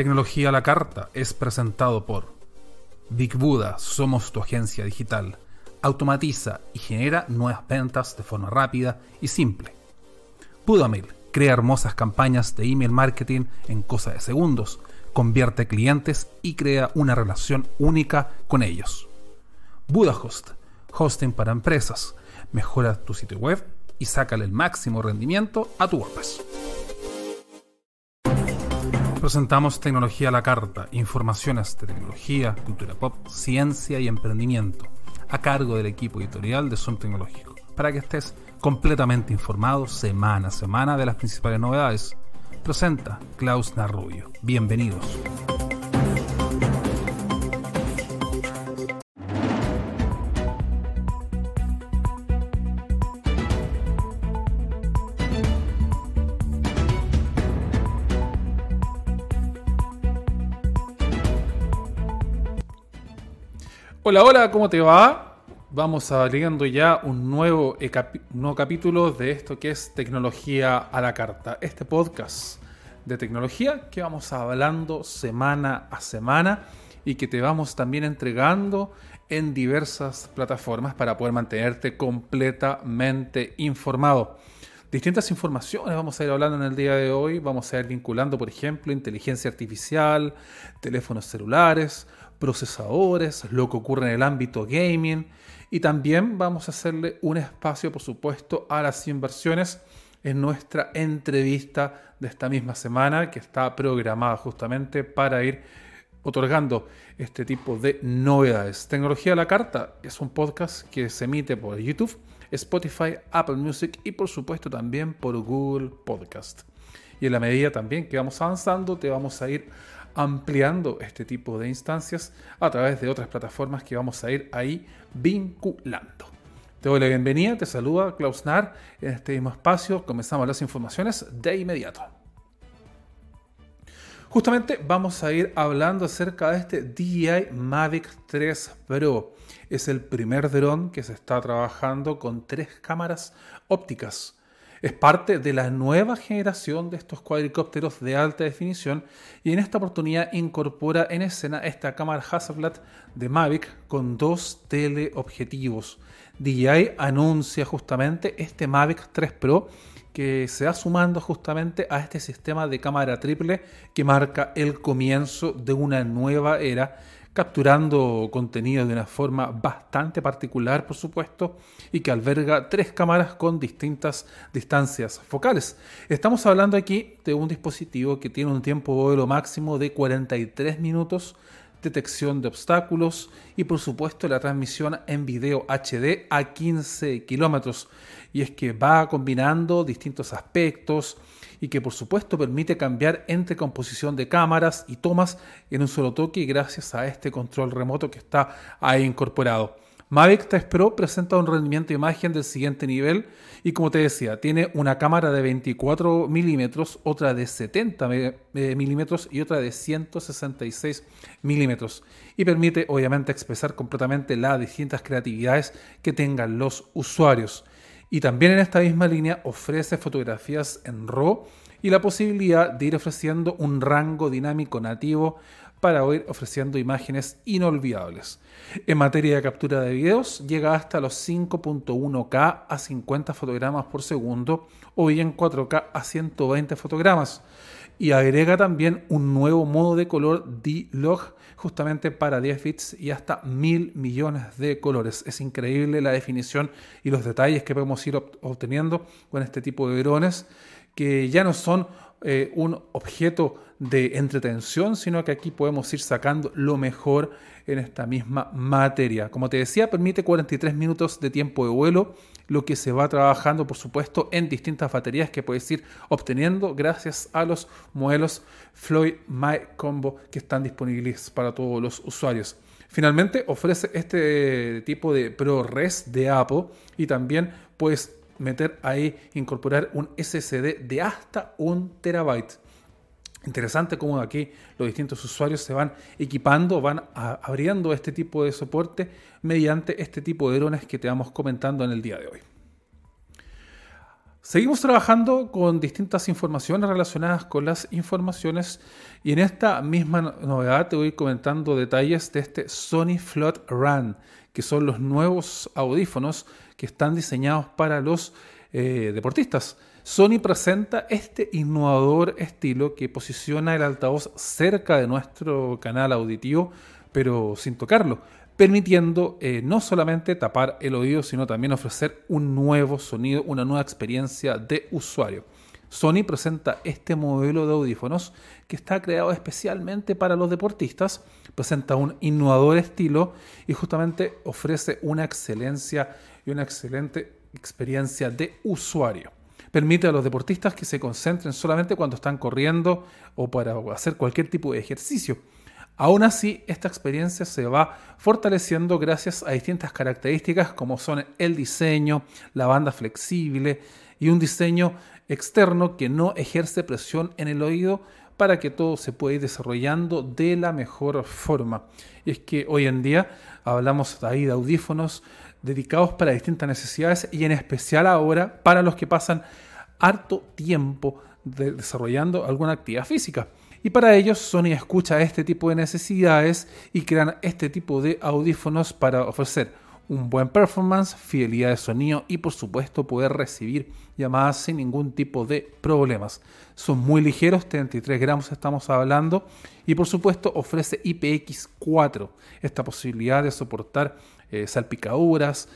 Tecnología a la carta es presentado por Big Buddha, somos tu agencia digital. Automatiza y genera nuevas ventas de forma rápida y simple. Budamail crea hermosas campañas de email marketing en cosa de segundos, convierte clientes y crea una relación única con ellos. BudaHost, hosting para empresas, mejora tu sitio web y sácale el máximo rendimiento a tu WordPress. Presentamos tecnología a la carta, informaciones de tecnología, cultura pop, ciencia y emprendimiento, a cargo del equipo editorial de Zoom Tecnológico, para que estés completamente informado semana a semana de las principales novedades. Presenta Klaus Narrubio. Bienvenidos. Hola, hola, ¿cómo te va? Vamos abriendo ya un nuevo, nuevo capítulo de esto que es Tecnología a la Carta. Este podcast de tecnología que vamos hablando semana a semana y que te vamos también entregando en diversas plataformas para poder mantenerte completamente informado. Distintas informaciones vamos a ir hablando en el día de hoy. Vamos a ir vinculando, por ejemplo, inteligencia artificial, teléfonos celulares, procesadores, lo que ocurre en el ámbito gaming y también vamos a hacerle un espacio, por supuesto, a las inversiones en nuestra entrevista de esta misma semana que está programada justamente para ir otorgando este tipo de novedades. Tecnología a la Carta es un podcast que se emite por YouTube, Spotify, Apple Music y por supuesto también por Google Podcast. Y en la medida también que vamos avanzando, te vamos a ir ampliando este tipo de instancias a través de otras plataformas que vamos a ir ahí vinculando. Te doy la bienvenida, te saluda Klaus Nar en este mismo espacio. Comenzamos las informaciones de inmediato. Justamente vamos a ir hablando acerca de este DJI Mavic 3 Pro. Es el primer dron que se está trabajando con tres cámaras ópticas es parte de la nueva generación de estos cuadricópteros de alta definición y en esta oportunidad incorpora en escena esta cámara Hasselblad de Mavic con dos teleobjetivos. DJI anuncia justamente este Mavic 3 Pro que se va sumando justamente a este sistema de cámara triple que marca el comienzo de una nueva era capturando contenido de una forma bastante particular, por supuesto, y que alberga tres cámaras con distintas distancias focales. Estamos hablando aquí de un dispositivo que tiene un tiempo de vuelo máximo de 43 minutos, detección de obstáculos y por supuesto la transmisión en video HD a 15 kilómetros. Y es que va combinando distintos aspectos, y que por supuesto permite cambiar entre composición de cámaras y tomas en un solo toque gracias a este control remoto que está ahí incorporado. Mavic 3 Pro presenta un rendimiento de imagen del siguiente nivel y como te decía, tiene una cámara de 24 milímetros, otra de 70 milímetros y otra de 166 milímetros y permite obviamente expresar completamente las distintas creatividades que tengan los usuarios. Y también en esta misma línea ofrece fotografías en RAW y la posibilidad de ir ofreciendo un rango dinámico nativo para ir ofreciendo imágenes inolvidables. En materia de captura de videos, llega hasta los 5.1K a 50 fotogramas por segundo o bien 4K a 120 fotogramas. Y agrega también un nuevo modo de color D-Log justamente para 10 bits y hasta mil millones de colores. Es increíble la definición y los detalles que podemos ir obteniendo con este tipo de drones que ya no son eh, un objeto de entretención, sino que aquí podemos ir sacando lo mejor en esta misma materia. Como te decía, permite 43 minutos de tiempo de vuelo, lo que se va trabajando, por supuesto, en distintas baterías que puedes ir obteniendo gracias a los modelos Floyd My Combo que están disponibles para todos los usuarios. Finalmente, ofrece este tipo de ProRes de Apple y también puedes meter ahí, incorporar un SSD de hasta un terabyte. Interesante cómo aquí los distintos usuarios se van equipando, van abriendo este tipo de soporte mediante este tipo de drones que te vamos comentando en el día de hoy. Seguimos trabajando con distintas informaciones relacionadas con las informaciones y en esta misma novedad te voy comentando detalles de este Sony Float Run, que son los nuevos audífonos que están diseñados para los eh, deportistas. Sony presenta este innovador estilo que posiciona el altavoz cerca de nuestro canal auditivo, pero sin tocarlo permitiendo eh, no solamente tapar el oído, sino también ofrecer un nuevo sonido, una nueva experiencia de usuario. Sony presenta este modelo de audífonos que está creado especialmente para los deportistas, presenta un innovador estilo y justamente ofrece una excelencia y una excelente experiencia de usuario. Permite a los deportistas que se concentren solamente cuando están corriendo o para hacer cualquier tipo de ejercicio Aún así, esta experiencia se va fortaleciendo gracias a distintas características como son el diseño, la banda flexible y un diseño externo que no ejerce presión en el oído para que todo se pueda ir desarrollando de la mejor forma. Es que hoy en día hablamos ahí de audífonos dedicados para distintas necesidades y en especial ahora para los que pasan harto tiempo desarrollando alguna actividad física. Y para ellos Sony escucha este tipo de necesidades y crean este tipo de audífonos para ofrecer un buen performance, fidelidad de sonido y por supuesto poder recibir llamadas sin ningún tipo de problemas. Son muy ligeros, 33 gramos estamos hablando y por supuesto ofrece IPX4, esta posibilidad de soportar eh, salpicaduras,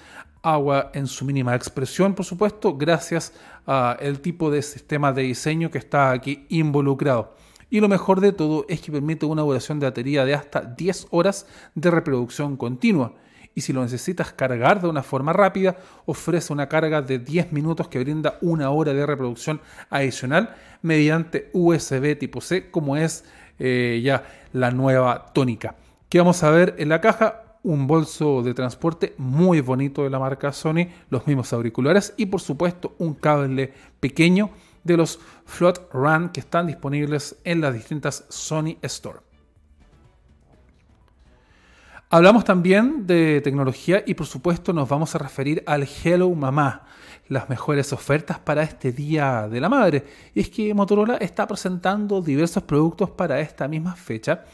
agua en su mínima expresión, por supuesto, gracias al tipo de sistema de diseño que está aquí involucrado. Y lo mejor de todo es que permite una duración de batería de hasta 10 horas de reproducción continua. Y si lo necesitas cargar de una forma rápida, ofrece una carga de 10 minutos que brinda una hora de reproducción adicional mediante USB tipo C, como es eh, ya la nueva tónica. ¿Qué vamos a ver en la caja? Un bolso de transporte muy bonito de la marca Sony, los mismos auriculares y por supuesto un cable pequeño de los Float Run que están disponibles en las distintas Sony Store. Hablamos también de tecnología y por supuesto nos vamos a referir al Hello Mamá, las mejores ofertas para este Día de la Madre. Y es que Motorola está presentando diversos productos para esta misma fecha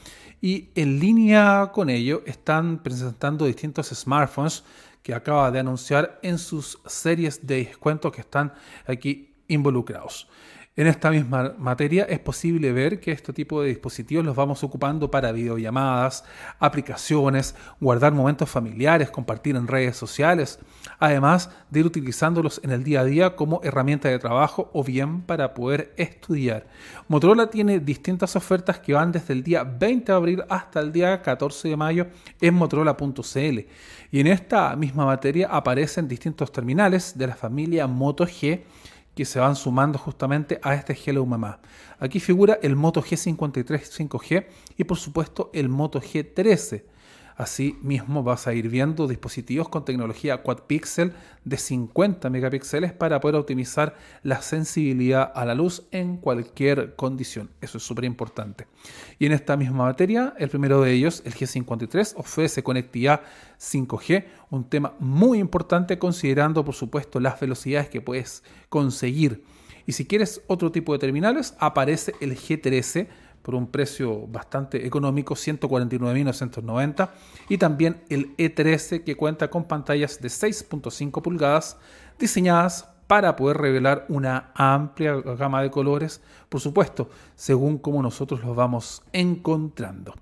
y en línea con ello están presentando distintos smartphones que acaba de anunciar en sus series de descuento que están aquí involucrados. En esta misma materia es posible ver que este tipo de dispositivos los vamos ocupando para videollamadas, aplicaciones, guardar momentos familiares, compartir en redes sociales, además de ir utilizándolos en el día a día como herramienta de trabajo o bien para poder estudiar. Motorola tiene distintas ofertas que van desde el día 20 de abril hasta el día 14 de mayo en motorola.cl y en esta misma materia aparecen distintos terminales de la familia Moto G que se van sumando justamente a este Hello Mamá. Aquí figura el Moto G53 5G y por supuesto el Moto G13. Así mismo vas a ir viendo dispositivos con tecnología quad pixel de 50 megapíxeles para poder optimizar la sensibilidad a la luz en cualquier condición. Eso es súper importante. Y en esta misma materia, el primero de ellos, el G53, ofrece conectividad 5G, un tema muy importante considerando por supuesto las velocidades que puedes conseguir. Y si quieres otro tipo de terminales, aparece el G13 por un precio bastante económico, 149.990, y también el E13 que cuenta con pantallas de 6.5 pulgadas diseñadas para poder revelar una amplia gama de colores, por supuesto, según como nosotros los vamos encontrando.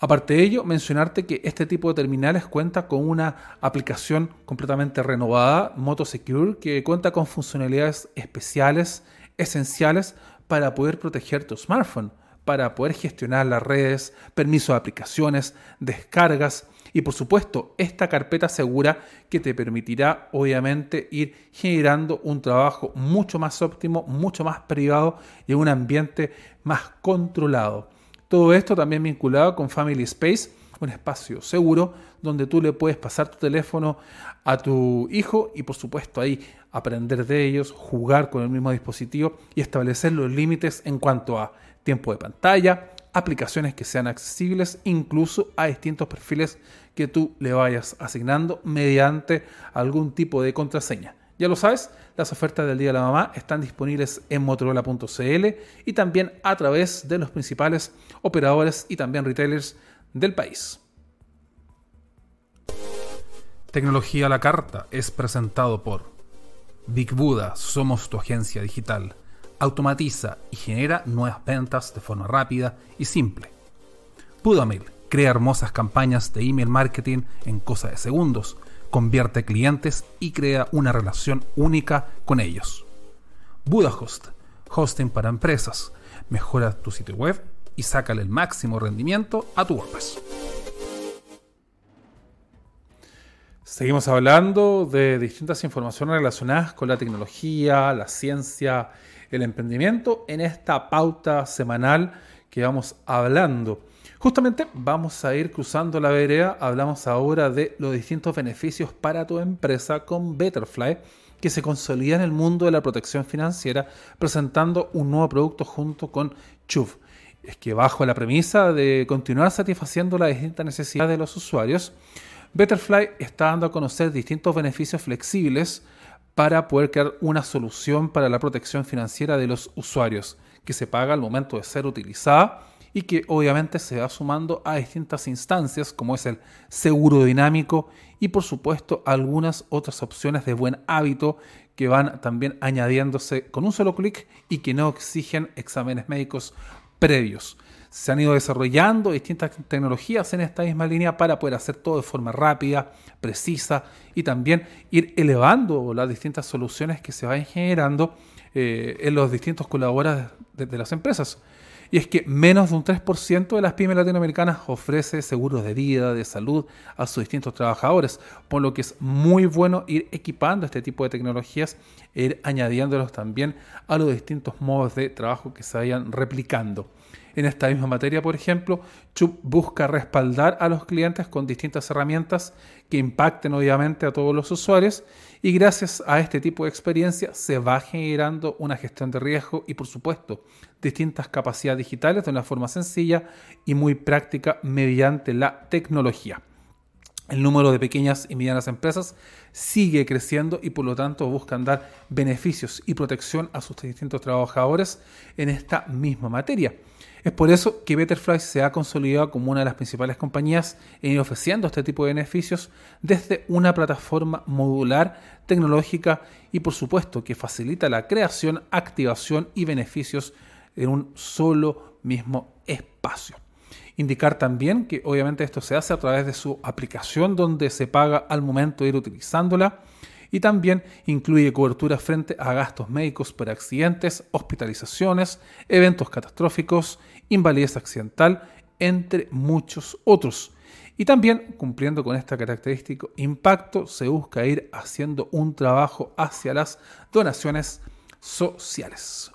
Aparte de ello, mencionarte que este tipo de terminales cuenta con una aplicación completamente renovada, MotoSecure, que cuenta con funcionalidades especiales, esenciales para poder proteger tu smartphone, para poder gestionar las redes, permiso de aplicaciones, descargas y por supuesto esta carpeta segura que te permitirá obviamente ir generando un trabajo mucho más óptimo, mucho más privado y un ambiente más controlado. Todo esto también vinculado con Family Space, un espacio seguro donde tú le puedes pasar tu teléfono a tu hijo y por supuesto ahí aprender de ellos, jugar con el mismo dispositivo y establecer los límites en cuanto a tiempo de pantalla, aplicaciones que sean accesibles, incluso a distintos perfiles que tú le vayas asignando mediante algún tipo de contraseña, Ya lo sabes, las ofertas del Día de la Mamá están disponibles en motorola.cl y también a través de los principales operadores y también retailers del país. Tecnología a la carta es presentado por Big Buddha, somos tu agencia digital. Automatiza y genera nuevas ventas de forma rápida y simple. Budamail crea hermosas campañas de email marketing en cosa de segundos, convierte clientes y crea una relación única con ellos. BudaHost, hosting para empresas. Mejora tu sitio web y sácale el máximo rendimiento a tu WordPress. Seguimos hablando de distintas informaciones relacionadas con la tecnología, la ciencia, el emprendimiento en esta pauta semanal que vamos hablando. Justamente vamos a ir cruzando la vereda, hablamos ahora de los distintos beneficios para tu empresa con Betterfly, que se consolida en el mundo de la protección financiera presentando un nuevo producto junto con Chuv. Es que bajo la premisa de continuar satisfaciendo las distintas necesidades de los usuarios, Betterfly está dando a conocer distintos beneficios flexibles para poder crear una solución para la protección financiera de los usuarios, que se paga al momento de ser utilizada y que obviamente se va sumando a distintas instancias como es el seguro dinámico y por supuesto algunas otras opciones de buen hábito que van también añadiéndose con un solo clic y que no exigen exámenes médicos previos se han ido desarrollando distintas tecnologías en esta misma línea para poder hacer todo de forma rápida, precisa y también ir elevando las distintas soluciones que se vayan generando eh, en los distintos colaboradores de, las empresas. Y es que menos de un 3% de las pymes latinoamericanas ofrece seguros de vida, de salud a sus distintos trabajadores, por lo que es muy bueno ir equipando este tipo de tecnologías e ir añadiéndolos también a los distintos modos de trabajo que se vayan replicando. En esta misma materia, por ejemplo, Chup busca respaldar a los clientes con distintas herramientas que impacten obviamente a todos los usuarios y gracias a este tipo de experiencia se va generando una gestión de riesgo y por supuesto distintas capacidades digitales de una forma sencilla y muy práctica mediante la tecnología. El número de pequeñas y medianas empresas sigue creciendo y por lo tanto buscan dar beneficios y protección a sus distintos trabajadores en esta misma materia. Es por eso que Betterfly se ha consolidado como una de las principales compañías en ofreciendo este tipo de beneficios desde una plataforma modular, tecnológica y por supuesto que facilita la creación, activación y beneficios en un solo mismo espacio. Indicar también que obviamente esto se hace a través de su aplicación donde se paga al momento de ir utilizándola y también incluye cobertura frente a gastos médicos por accidentes, hospitalizaciones, eventos catastróficos, invalidez accidental, entre muchos otros. Y también, cumpliendo con este característico impacto, se busca ir haciendo un trabajo hacia las donaciones sociales.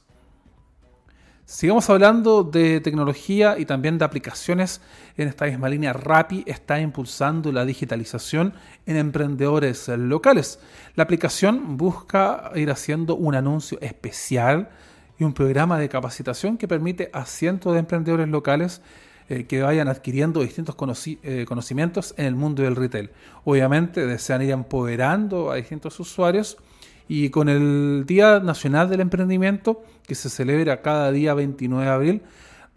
Sigamos hablando de tecnología y también de aplicaciones. En esta misma línea, Rappi está impulsando la digitalización en emprendedores locales. La aplicación busca ir haciendo un anuncio especial y un programa de capacitación que permite a cientos de emprendedores locales eh, que vayan adquiriendo distintos eh, conocimientos en el mundo del retail. Obviamente desean ir empoderando a distintos usuarios y con el Día Nacional del Emprendimiento, que se celebra cada día 29 de abril,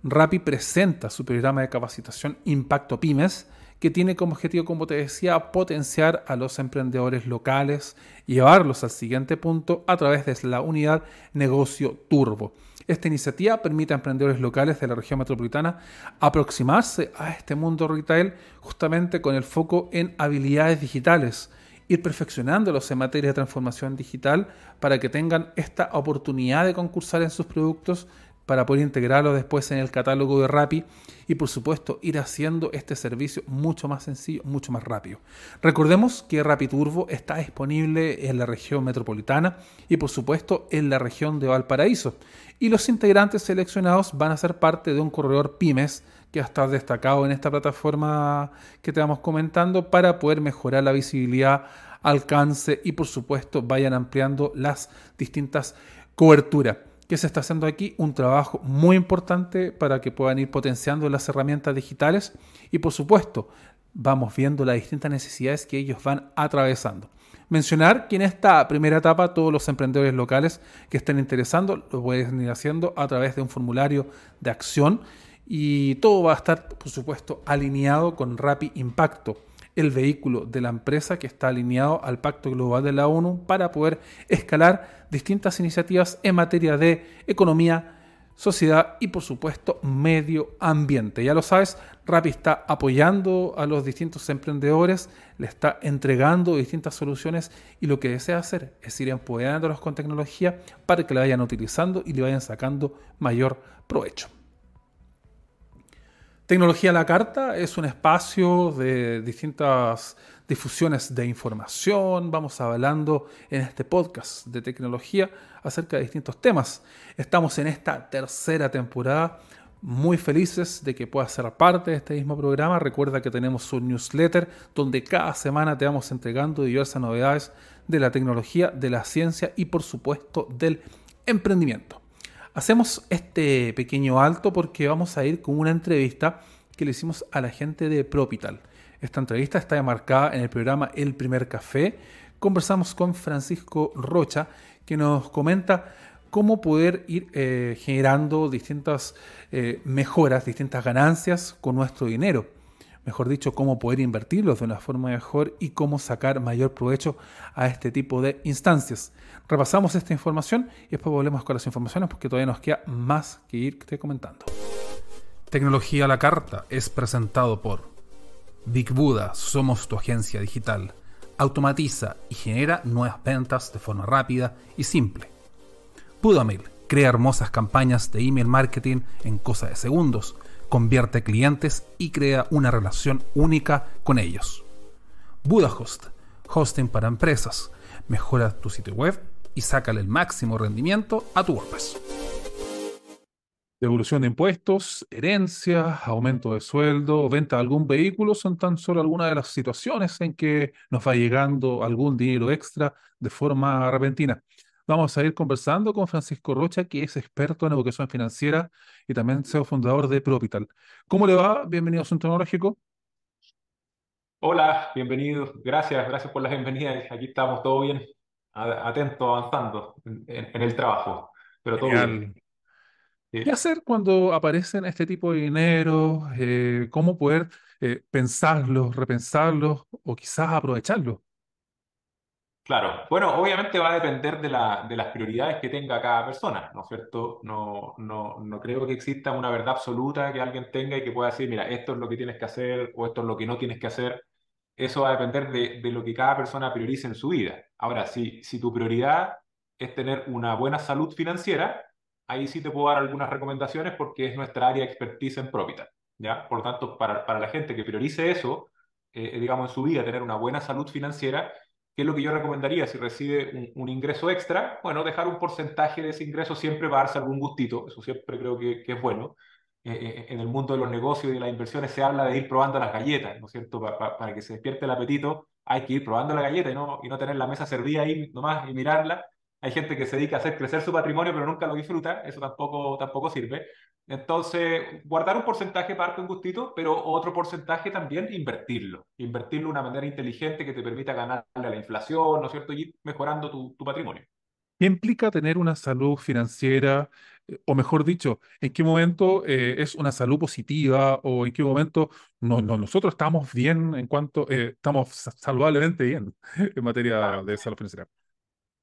Rappi presenta su programa de capacitación Impacto Pymes, que tiene como objetivo, como te decía, potenciar a los emprendedores locales y llevarlos al siguiente punto a través de la unidad Negocio Turbo. Esta iniciativa permite a emprendedores locales de la región metropolitana aproximarse a este mundo retail justamente con el foco en habilidades digitales, ir perfeccionándolos en materia de transformación digital para que tengan esta oportunidad de concursar en sus productos para poder integrarlos después en el catálogo de Rappi y por supuesto ir haciendo este servicio mucho más sencillo, mucho más rápido. Recordemos que Rappi Turbo está disponible en la región metropolitana y por supuesto en la región de Valparaíso y los integrantes seleccionados van a ser parte de un corredor pymes que estar destacado en esta plataforma que te vamos comentando para poder mejorar la visibilidad, alcance y por supuesto vayan ampliando las distintas coberturas. ¿Qué se está haciendo aquí? Un trabajo muy importante para que puedan ir potenciando las herramientas digitales y por supuesto vamos viendo las distintas necesidades que ellos van atravesando. Mencionar que en esta primera etapa todos los emprendedores locales que estén interesando lo pueden ir haciendo a través de un formulario de acción y todo va a estar, por supuesto, alineado con Rappi Impacto, el vehículo de la empresa que está alineado al Pacto Global de la ONU para poder escalar distintas iniciativas en materia de economía, sociedad y por supuesto medio ambiente. Ya lo sabes, Rappi está apoyando a los distintos emprendedores, le está entregando distintas soluciones y lo que desea hacer es ir empoderándolos con tecnología para que la vayan utilizando y le vayan sacando mayor provecho. Tecnología a la Carta es un espacio de distintas difusiones de información. Vamos hablando en este podcast de tecnología acerca de distintos temas. Estamos en esta tercera temporada. Muy felices de que puedas ser parte de este mismo programa. Recuerda que tenemos un newsletter donde cada semana te vamos entregando diversas novedades de la tecnología, de la ciencia y por supuesto del emprendimiento. Hacemos este pequeño alto porque vamos a ir con una entrevista que le hicimos a la gente de Propital. Esta entrevista está enmarcada en el programa El Primer Café. Conversamos con Francisco Rocha, que nos comenta cómo poder ir eh, generando distintas eh, mejoras, distintas ganancias con nuestro dinero. Mejor dicho, cómo poder invertirlos de una forma mejor y cómo sacar mayor provecho a este tipo de instancias. Repasamos esta información y después volvemos con las informaciones porque todavía nos queda más que irte comentando. Tecnología a la carta es presentado por Big Buddha, somos tu agencia digital. Automatiza y genera nuevas ventas de forma rápida y simple. Budamail crea hermosas campañas de email marketing en cosa de segundos, convierte clientes y crea una relación única con ellos. BudaHost, hosting para empresas, mejora tu sitio web y sácale el máximo rendimiento a tu WordPress. Devolución de impuestos, herencia, aumento de sueldo, venta de algún vehículo son tan solo algunas de las situaciones en que nos va llegando algún dinero extra de forma repentina. Vamos a ir conversando con Francisco Rocha, que es experto en educación financiera y también CEO fundador de Propital. ¿Cómo le va? Bienvenido a Asunto Tecnológico. Hola, bienvenido. Gracias, gracias por la bienvenida. Aquí estamos, todo bien, atentos, avanzando en, el trabajo, pero todo bien. ¿Qué hacer cuando aparecen este tipo de dinero? Eh, ¿cómo poder eh, pensarlos, repensarlos o quizás aprovecharlos? Claro, bueno, obviamente va a depender de, la, de las prioridades que tenga cada persona, ¿no es cierto? No, no, no creo que exista una verdad absoluta que alguien tenga y que pueda decir, mira, esto es lo que tienes que hacer o esto es lo que no tienes que hacer. Eso va a depender de, lo que cada persona priorice en su vida. Ahora, si, si tu prioridad es tener una buena salud financiera, ahí sí te puedo dar algunas recomendaciones porque es nuestra área de expertise en Propital. ¿ya? Por tanto, para, para la gente que priorice eso, eh, digamos, en su vida, tener una buena salud financiera, ¿qué es lo que yo recomendaría si recibe un, ingreso extra? Bueno, dejar un porcentaje de ese ingreso siempre para darse algún gustito, eso siempre creo que, que es bueno. Eh, eh, en el mundo de los negocios y de las inversiones se habla de ir probando las galletas, ¿no es cierto? para que se despierte el apetito, hay que ir probando la galleta y no, y no tener la mesa servida ahí nomás y mirarla hay gente que se dedica a hacer crecer su patrimonio, pero nunca lo disfruta, eso tampoco, tampoco sirve. Entonces, guardar un porcentaje parte un gustito, pero otro porcentaje también invertirlo. Invertirlo de una manera inteligente que te permita ganarle a la inflación, ¿no es cierto? Y ir mejorando tu, tu patrimonio. ¿Qué implica tener una salud financiera? Eh, o mejor dicho, ¿en qué momento eh, es una salud positiva o en qué momento no, nosotros estamos bien en cuanto, eh, estamos saludablemente bien en materia de salud financiera?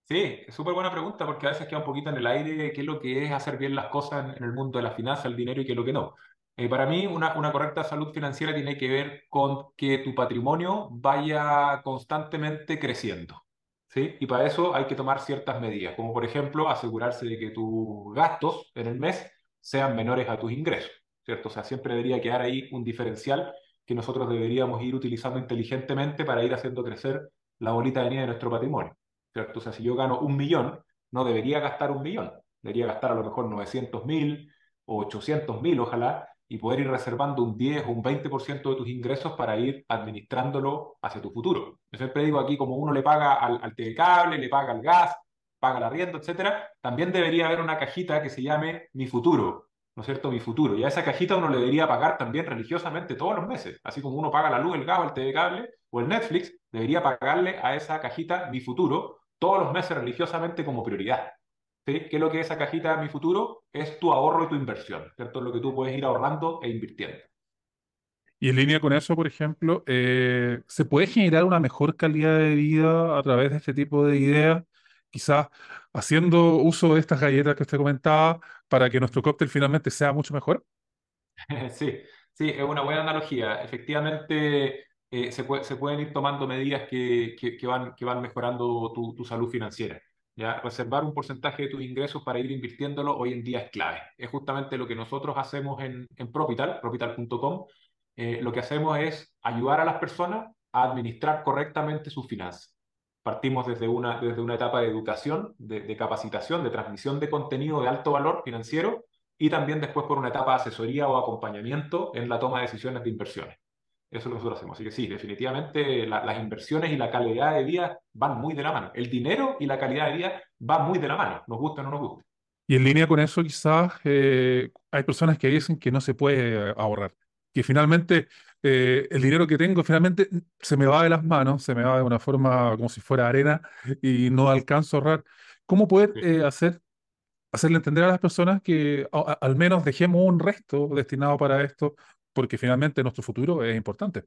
Sí, súper buena pregunta porque a veces queda un poquito en el aire qué es lo que es hacer bien las cosas en, el mundo de la finanza, el dinero y qué es lo que no. Eh, para mí, una, una correcta salud financiera tiene que ver con que tu patrimonio vaya constantemente creciendo. ¿sí? Y para eso hay que tomar ciertas medidas, como por ejemplo asegurarse de que tus gastos en el mes sean menores a tus ingresos, ¿cierto? O sea, siempre debería quedar ahí un diferencial que nosotros deberíamos ir utilizando inteligentemente para ir haciendo crecer la bolita de nieve de nuestro patrimonio. ¿Cierto? O sea, si yo gano un millón, no debería gastar un millón, debería gastar a lo mejor 900 mil o 800 mil, ojalá, y poder ir reservando un 10 o un 20% de tus ingresos para ir administrándolo hacia tu futuro. Yo siempre digo aquí, como uno le paga al, al telecable, le paga el gas, paga el arriendo, etcétera, también debería haber una cajita que se llame mi futuro, ¿no es cierto?, mi futuro. Y a esa cajita uno le debería pagar también religiosamente todos los meses. Así como uno paga la luz, el gas, el TV cable o el Netflix, debería pagarle a esa cajita mi futuro todos los meses religiosamente como prioridad. ¿Sí? ¿Qué es lo que es esa cajita mi futuro? Es tu ahorro y tu inversión, ¿cierto? Lo que tú puedes ir ahorrando e invirtiendo. Y en línea con eso, por ejemplo, eh, ¿se puede generar una mejor calidad de vida a través de este tipo de ideas? Quizás haciendo uso de estas galletas que usted comentaba para que nuestro cóctel finalmente sea mucho mejor. Sí, sí, es una buena analogía. Efectivamente, eh, se, pueden ir tomando medidas que, van, mejorando tu, salud financiera. ¿ya? Reservar un porcentaje de tus ingresos para ir invirtiéndolo hoy en día es clave. Es justamente lo que nosotros hacemos en, en Propital, propital.com. Eh, lo que hacemos es ayudar a las personas a administrar correctamente sus finanzas. Partimos desde una, desde una etapa de educación, de, de capacitación, de transmisión de contenido de alto valor financiero y también después por una etapa de asesoría o acompañamiento en la toma de decisiones de inversiones. Eso es lo que nosotros hacemos. Así que sí, definitivamente la, las inversiones y la calidad de vida van muy de la mano. El dinero y la calidad de vida van muy de la mano, nos gusta o no nos gusta. Y en línea con eso, quizás eh, hay personas que dicen que no se puede ahorrar, que finalmente eh, el dinero que tengo finalmente se me va de las manos, se me va de una forma como si fuera arena y no alcanzo a ahorrar. ¿Cómo poder eh, hacer, hacerle entender a las personas que a, al menos dejemos un resto destinado para esto porque finalmente nuestro futuro es importante.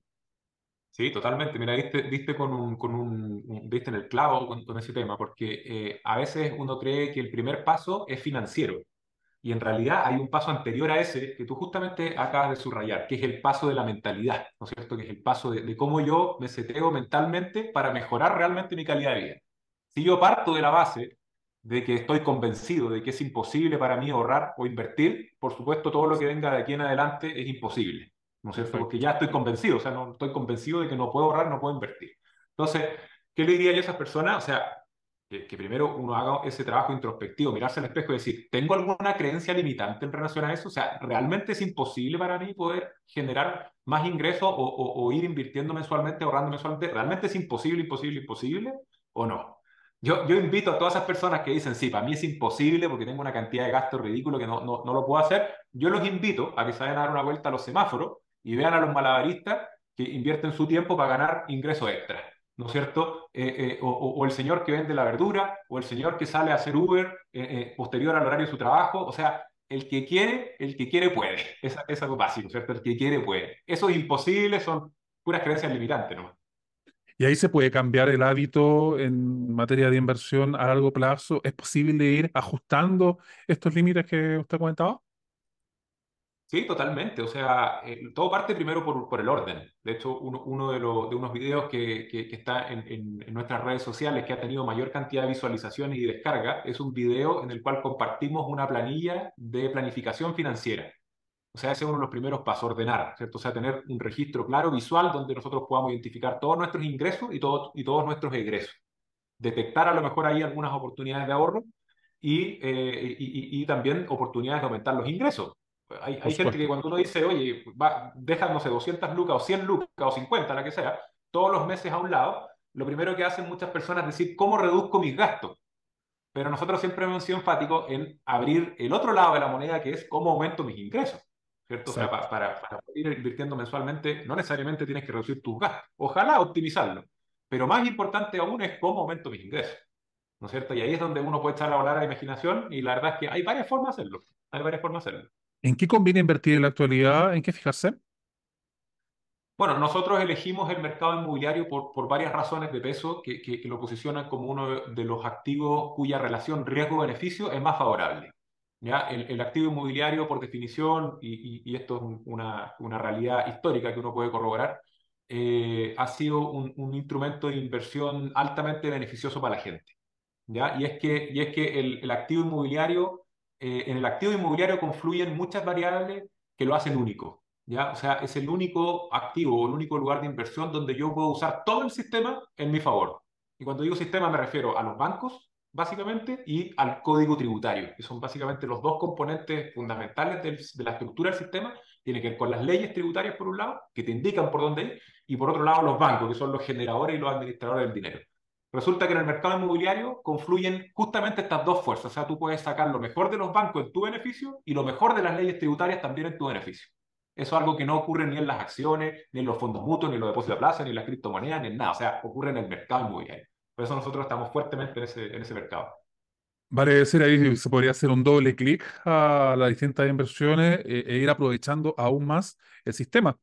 Sí, totalmente. Mira, viste, viste con un, con un, viste en el clavo con, con ese tema, porque eh, a veces uno cree que el primer paso es financiero y en realidad hay un paso anterior a ese que tú justamente acabas de subrayar, que es el paso de la mentalidad, ¿no es cierto? Que es el paso de, de cómo yo me seteo mentalmente para mejorar realmente mi calidad de vida. Si yo parto de la base de que estoy convencido de que es imposible para mí ahorrar o invertir, por supuesto todo lo que venga de aquí en adelante es imposible, ¿no es cierto? Porque ya estoy convencido, o sea, no estoy convencido de que no puedo ahorrar, no puedo invertir. Entonces, ¿qué le diría yo a esas personas? O sea, que, que, primero uno haga ese trabajo introspectivo, mirarse al espejo y decir, ¿tengo alguna creencia limitante en relación a eso? O sea, ¿realmente es imposible para mí poder generar más ingresos o, o, o ir invirtiendo mensualmente, ahorrando mensualmente? ¿Realmente es imposible, imposible, imposible o no? Yo, invito a todas esas personas que dicen, sí, para mí es imposible porque tengo una cantidad de gastos ridículos que no, no, no lo puedo hacer. Yo los invito a que se vayan a dar una vuelta a los semáforos y vean a los malabaristas que invierten su tiempo para ganar ingresos extra, ¿no es cierto? Eh, eh, o, el señor que vende la verdura, o el señor que sale a hacer Uber eh, posterior al horario de su trabajo. O sea, el que quiere, el que quiere puede. Esa es lo básico, ¿cierto? El que quiere puede. Eso es imposible, son puras creencias limitantes, ¿no? Y ahí se puede cambiar el hábito en materia de inversión a largo plazo. ¿Es posible ir ajustando estos límites que usted comentaba? Sí, totalmente. O sea, eh, todo parte primero por, por, el orden. De hecho, uno, uno de, los, de, unos videos que, que, está en, en, en, nuestras redes sociales que ha tenido mayor cantidad de visualizaciones y descarga es un video en el cual compartimos una planilla de planificación financiera. O sea, ese es uno de los primeros pasos, ordenar, ¿cierto? O sea, tener un registro claro, visual, donde nosotros podamos identificar todos nuestros ingresos y, todo, y todos nuestros egresos. Detectar a lo mejor ahí algunas oportunidades de ahorro y, eh, y, y, y también oportunidades de aumentar los ingresos. Hay, hay gente que cuando uno dice, oye, va, deja, no sé, 200 lucas o 100 lucas o 50, la que sea, todos los meses a un lado, lo primero que hacen muchas personas es decir, ¿cómo reduzco mis gastos? Pero nosotros siempre hemos sido enfáticos en abrir el otro lado de la moneda, que es cómo aumento mis ingresos. ¿Cierto? O sea, para, para, para, ir invirtiendo mensualmente, no necesariamente tienes que reducir tus gastos. Ojalá optimizarlo. Pero más importante aún es cómo aumento mis ingresos. ¿No es cierto? Y ahí es donde uno puede echar a volar a la imaginación y la verdad es que hay varias formas de hacerlo. Hay varias formas de hacerlo. ¿En qué conviene invertir en la actualidad? ¿En qué fijarse? Bueno, nosotros elegimos el mercado inmobiliario por, por varias razones de peso que, que, que, lo posicionan como uno de los activos cuya relación riesgo-beneficio es más favorable. El, activo inmobiliario, por definición, y, esto es una, realidad histórica que uno puede corroborar, eh, ha sido un, instrumento de inversión altamente beneficioso para la gente. ¿ya? Y es que, y es que el, el activo inmobiliario, eh, en el activo inmobiliario confluyen muchas variables que lo hacen único. ¿ya? O sea, es el único activo o el único lugar de inversión donde yo puedo usar todo el sistema en mi favor. Y cuando digo sistema me refiero a los bancos, básicamente, y al código tributario, que son básicamente los dos componentes fundamentales de la estructura del sistema. Tiene que ver con las leyes tributarias, por un lado, que te indican por dónde ir, y por otro lado, los bancos, que son los generadores y los administradores del dinero. Resulta que en el mercado inmobiliario confluyen justamente estas dos fuerzas. O sea, tú puedes sacar lo mejor de los bancos en tu beneficio y lo mejor de las leyes tributarias también en tu beneficio. Eso es algo que no ocurre ni en las acciones, ni en los fondos mutuos, ni en los depósitos de plaza, ni en las criptomonedas, ni en nada. O sea, ocurre en el mercado inmobiliario. Por eso nosotros estamos fuertemente en ese, en ese mercado. Vale decir, ahí se podría hacer un doble clic a las distintas inversiones e, e ir aprovechando aún más el sistema.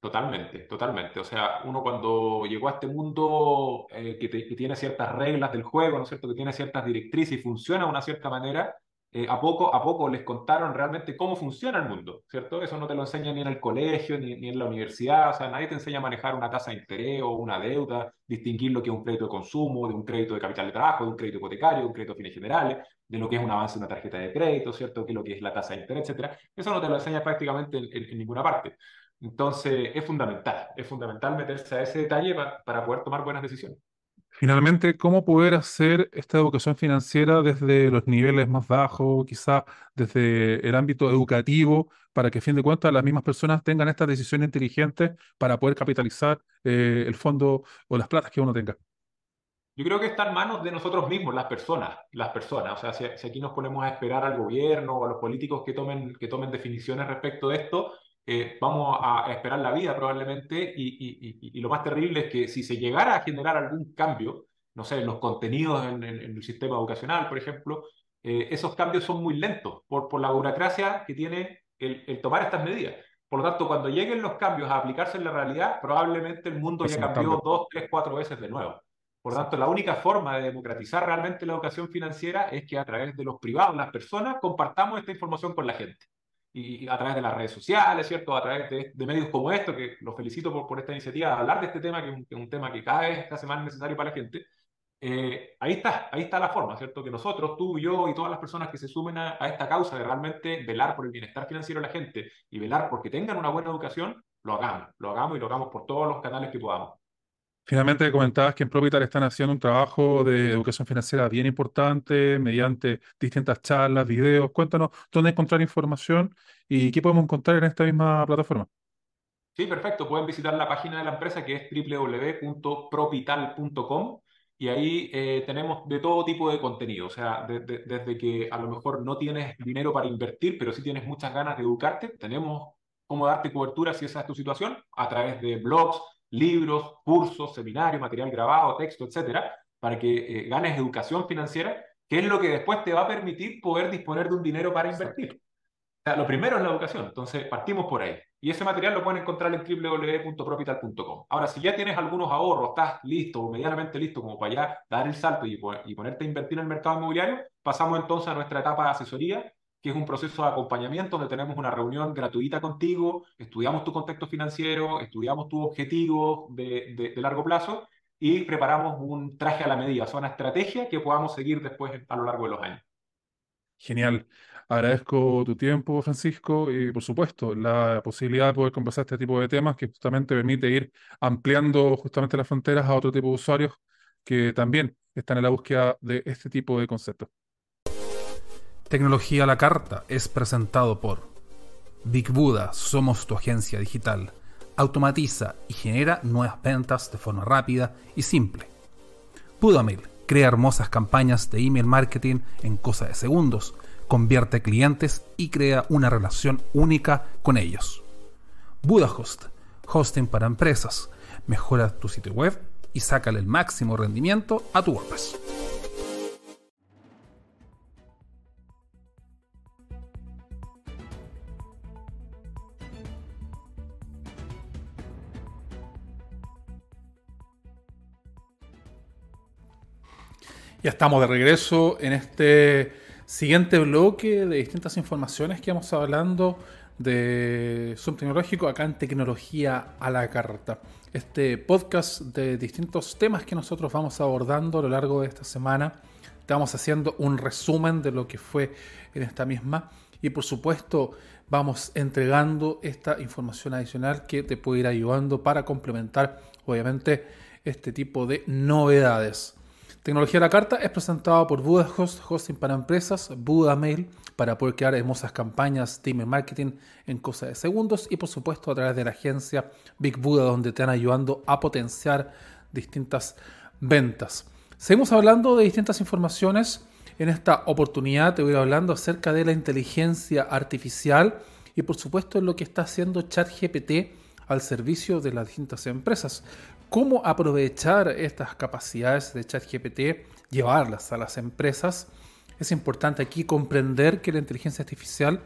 Totalmente, totalmente. O sea, uno cuando llegó a este mundo eh, que, que, tiene ciertas reglas del juego, ¿no es cierto? Que tiene ciertas directrices y funciona de una cierta manera, eh, a, poco, a poco les contaron realmente cómo funciona el mundo, ¿cierto? Eso no te lo enseña ni en el colegio, ni, ni en la universidad, o sea, nadie te enseña a manejar una tasa de interés o una deuda, distinguir lo que es un crédito de consumo, de un crédito de capital de trabajo, de un crédito hipotecario, de un crédito de fines generales, de lo que es un avance de una tarjeta de crédito, ¿cierto? Que lo que es la tasa de interés, etcétera. Eso no te lo enseña prácticamente en, en, ninguna parte. Entonces, es fundamental, es fundamental meterse a ese detalle para, para poder tomar buenas decisiones. Finalmente, ¿cómo poder hacer esta educación financiera desde los niveles más bajos, quizá desde el ámbito educativo, para que a fin de cuentas las mismas personas tengan estas decisiones inteligentes para poder capitalizar eh, el fondo o las platas que uno tenga? Yo creo que está en manos de nosotros mismos, las personas, las personas. O sea, si, si aquí nos ponemos a esperar al gobierno o a los políticos que tomen, que tomen definiciones respecto de esto, eh, vamos a esperar la vida probablemente y, y, y, lo más terrible es que si se llegara a generar algún cambio, no sé, en los contenidos en, en, en el sistema educacional, por ejemplo, eh, esos cambios son muy lentos por, por la burocracia que tiene el, el, tomar estas medidas. Por lo tanto, cuando lleguen los cambios a aplicarse en la realidad, probablemente el mundo ya cambió dos, tres, cuatro veces de nuevo. Por lo tanto, la única forma de democratizar realmente la educación financiera es que a través de los privados, las personas, compartamos esta información con la gente y, a través de las redes sociales, ¿cierto? A través de, de medios como esto, que los felicito por, por esta iniciativa, de hablar de este tema, que es un, que es un, tema que cada vez hace más necesario para la gente. Eh, ahí está, ahí está la forma, ¿cierto? Que nosotros, tú, yo y todas las personas que se sumen a, a, esta causa de realmente velar por el bienestar financiero de la gente y velar porque tengan una buena educación, lo hagamos, lo hagamos y lo hagamos por todos los canales que podamos. Finalmente comentabas que en Propitar están haciendo un trabajo de educación financiera bien importante mediante distintas charlas, videos. Cuéntanos dónde encontrar información y qué podemos encontrar en esta misma plataforma. Sí, perfecto. Pueden visitar la página de la empresa que es www.propital.com y ahí eh, tenemos de todo tipo de contenido. O sea, de, de, desde que a lo mejor no tienes dinero para invertir, pero sí tienes muchas ganas de educarte, tenemos cómo darte cobertura si esa es tu situación a través de blogs libros, cursos, seminarios, material grabado, texto, etcétera, para que eh, ganes educación financiera, que es lo que después te va a permitir poder disponer de un dinero para invertir. O sea, lo primero es la educación, entonces partimos por ahí. Y ese material lo pueden encontrar en www.propital.com. Ahora, si ya tienes algunos ahorros, estás listo o medianamente listo como para ya dar el salto y, y ponerte a invertir en el mercado inmobiliario, pasamos entonces a nuestra etapa de asesoría, que es un proceso de acompañamiento donde tenemos una reunión gratuita contigo, estudiamos tu contexto financiero, estudiamos tus objetivos de, de, largo plazo y preparamos un traje a la medida, o sea, una estrategia que podamos seguir después a lo largo de los años. Genial. Agradezco tu tiempo, Francisco, y por supuesto la posibilidad de poder conversar este tipo de temas que justamente permite ir ampliando justamente las fronteras a otro tipo de usuarios que también están en la búsqueda de este tipo de conceptos. Tecnología a la Carta es presentado por Big Buda, somos tu agencia digital. Automatiza y genera nuevas ventas de forma rápida y simple. Budamail crea hermosas campañas de email marketing en cosa de segundos, convierte clientes y crea una relación única con ellos. BudaHost, hosting para empresas, mejora tu sitio web y sácale el máximo rendimiento a tu WordPress. Ya estamos de regreso en este siguiente bloque de distintas informaciones que vamos hablando de Zoom Tecnológico acá en Tecnología a la Carta. Este podcast de distintos temas que nosotros vamos abordando a lo largo de esta semana. Estamos haciendo un resumen de lo que fue en esta misma y por supuesto vamos entregando esta información adicional que te puede ir ayudando para complementar obviamente este tipo de novedades. Tecnología a la Carta es presentado por BudaHost, hosting para empresas, BudaMail, para poder crear hermosas campañas email marketing en cosa de segundos y por supuesto a través de la agencia Big Buda donde te van ayudando a potenciar distintas ventas. Seguimos hablando de distintas informaciones. En esta oportunidad te voy a ir hablando acerca de la inteligencia artificial y por supuesto lo que está haciendo ChatGPT al servicio de las distintas empresas. Cómo aprovechar estas capacidades de ChatGPT, llevarlas a las empresas. Es importante aquí comprender que la inteligencia artificial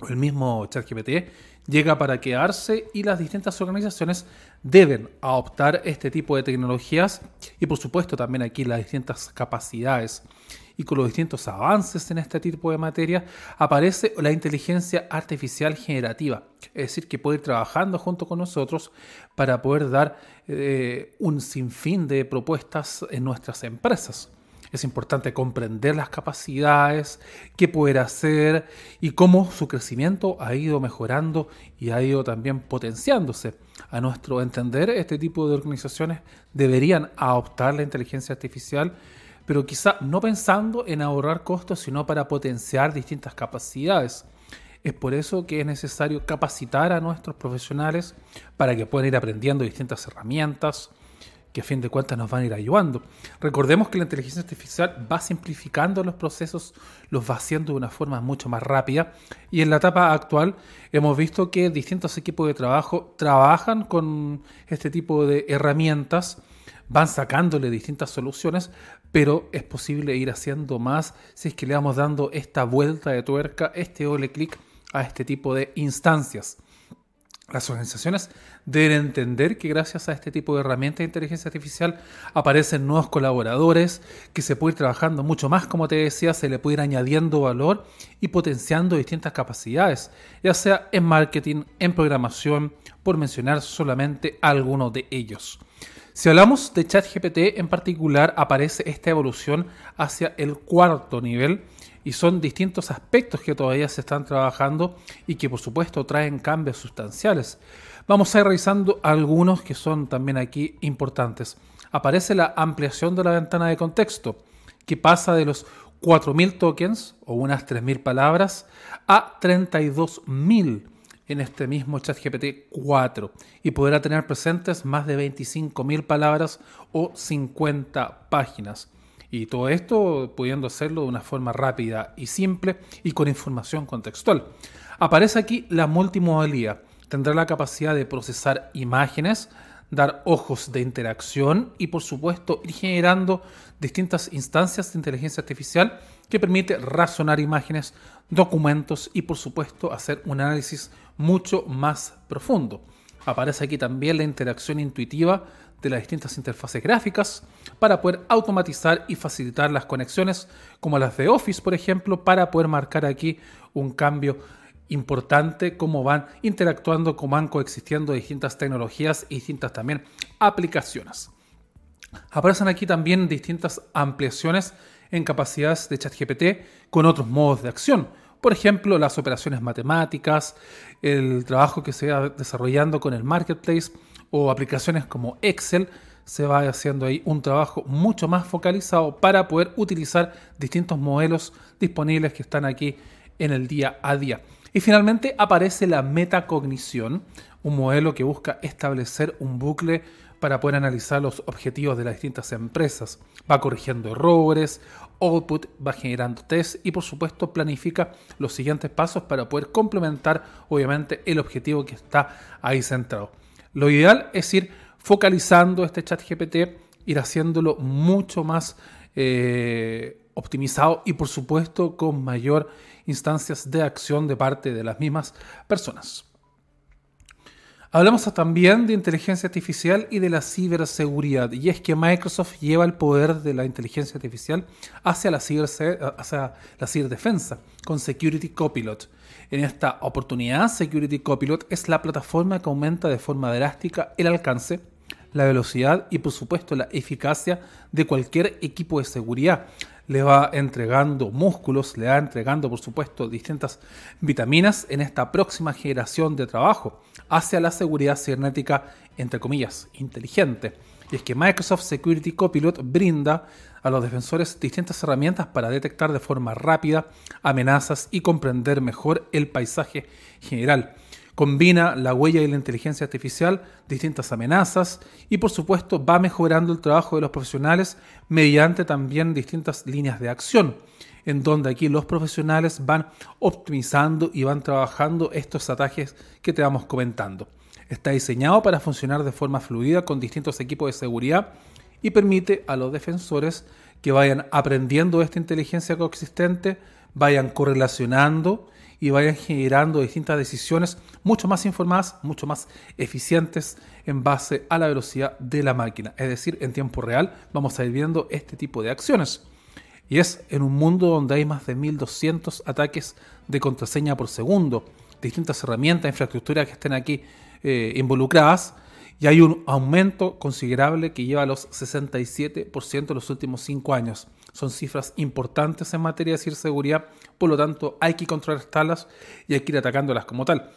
o el mismo ChatGPT llega para quedarse y las distintas organizaciones deben adoptar este tipo de tecnologías y por supuesto también aquí las distintas capacidades y con los distintos avances en este tipo de materia aparece la inteligencia artificial generativa, es decir, que puede ir trabajando junto con nosotros para poder dar eh, un sinfín de propuestas en nuestras empresas. Es importante comprender las capacidades, qué poder hacer y cómo su crecimiento ha ido mejorando y ha ido también potenciándose. A nuestro entender, este tipo de organizaciones deberían adoptar la inteligencia artificial, pero quizá no pensando en ahorrar costos, sino para potenciar distintas capacidades. Es por eso que es necesario capacitar a nuestros profesionales para que puedan ir aprendiendo distintas herramientas, que a fin de cuentas nos van a ir ayudando. Recordemos que la inteligencia artificial va simplificando los procesos, los va haciendo de una forma mucho más rápida y en la etapa actual hemos visto que distintos equipos de trabajo trabajan con este tipo de herramientas, van sacándole distintas soluciones, pero es posible ir haciendo más si es que le vamos dando esta vuelta de tuerca, este doble clic a este tipo de instancias. Las organizaciones deben entender que gracias a este tipo de herramientas de inteligencia artificial aparecen nuevos colaboradores, que se puede ir trabajando mucho más, como te decía, se le puede ir añadiendo valor y potenciando distintas capacidades, ya sea en marketing, en programación, por mencionar solamente algunos de ellos. Si hablamos de ChatGPT en particular, aparece esta evolución hacia el cuarto nivel y son distintos aspectos que todavía se están trabajando y que por supuesto traen cambios sustanciales. Vamos a ir revisando algunos que son también aquí importantes. Aparece la ampliación de la ventana de contexto, que pasa de los 4.000 tokens o unas 3.000 palabras a 32.000 en este mismo ChatGPT 4 y podrá tener presentes más de 25.000 palabras o 50 páginas. Y todo esto pudiendo hacerlo de una forma rápida y simple y con información contextual. Aparece aquí la multimodalidad. Tendrá la capacidad de procesar imágenes, dar ojos de interacción y por supuesto ir generando distintas instancias de inteligencia artificial que permite razonar imágenes, documentos y por supuesto hacer un análisis mucho más profundo. Aparece aquí también la interacción intuitiva de las distintas interfaces gráficas para poder automatizar y facilitar las conexiones como las de Office, por ejemplo, para poder marcar aquí un cambio importante, cómo van interactuando, cómo van coexistiendo distintas tecnologías y distintas también aplicaciones. Aparecen aquí también distintas ampliaciones en capacidades de ChatGPT con otros modos de acción. Por ejemplo, las operaciones matemáticas, el trabajo que se va desarrollando con el marketplace, o aplicaciones como Excel, se va haciendo ahí un trabajo mucho más focalizado para poder utilizar distintos modelos disponibles que están aquí en el día a día. Y finalmente aparece la metacognición, un modelo que busca establecer un bucle para poder analizar los objetivos de las distintas empresas. Va corrigiendo errores, output, va generando test y por supuesto planifica los siguientes pasos para poder complementar obviamente el objetivo que está ahí centrado. Lo ideal es ir focalizando este chat GPT, ir haciéndolo mucho más eh, optimizado y por supuesto con mayor instancias de acción de parte de las mismas personas. Hablamos también de inteligencia artificial y de la ciberseguridad. Y es que Microsoft lleva el poder de la inteligencia artificial hacia la, hacia la ciberdefensa con Security Copilot. En esta oportunidad, Security Copilot es la plataforma que aumenta de forma drástica el alcance, la velocidad y por supuesto la eficacia de cualquier equipo de seguridad. Le va entregando músculos, le va entregando por supuesto distintas vitaminas en esta próxima generación de trabajo hacia la seguridad cibernética, entre comillas, inteligente. Y es que Microsoft Security Copilot brinda a los defensores distintas herramientas para detectar de forma rápida amenazas y comprender mejor el paisaje general. Combina la huella y la inteligencia artificial, distintas amenazas y por supuesto va mejorando el trabajo de los profesionales mediante también distintas líneas de acción, en donde aquí los profesionales van optimizando y van trabajando estos ataques que te vamos comentando. Está diseñado para funcionar de forma fluida con distintos equipos de seguridad y permite a los defensores que vayan aprendiendo esta inteligencia coexistente, vayan correlacionando y vayan generando distintas decisiones mucho más informadas, mucho más eficientes en base a la velocidad de la máquina. Es decir, en tiempo real vamos a ir viendo este tipo de acciones. Y es en un mundo donde hay más de 1200 ataques de contraseña por segundo, distintas herramientas, infraestructuras que estén aquí eh, involucradas, y hay un aumento considerable que lleva a los 67% en los últimos 5 años. Son cifras importantes en materia de ciberseguridad, por lo tanto hay que contrarrestarlas y hay que ir atacándolas como tal.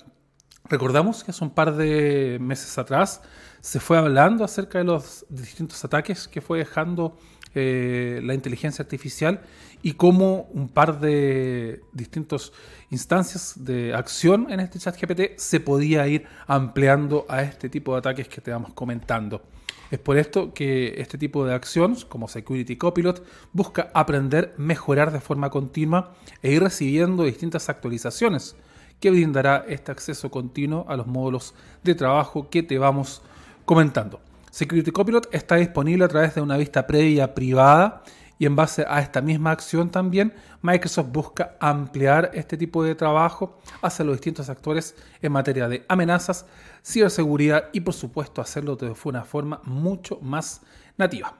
Recordamos que hace un par de meses atrás se fue hablando acerca de los distintos ataques que fue dejando eh, la inteligencia artificial y cómo un par de distintas instancias de acción en este chat GPT se podía ir ampliando a este tipo de ataques que te vamos comentando. Es por esto que este tipo de acciones, como Security Copilot, busca aprender, mejorar de forma continua e ir recibiendo distintas actualizaciones que brindará este acceso continuo a los módulos de trabajo que te vamos comentando. Security Copilot está disponible a través de una vista previa privada y en base a esta misma acción también Microsoft busca ampliar este tipo de trabajo hacia los distintos actores en materia de amenazas, ciberseguridad y por supuesto hacerlo de una forma mucho más nativa.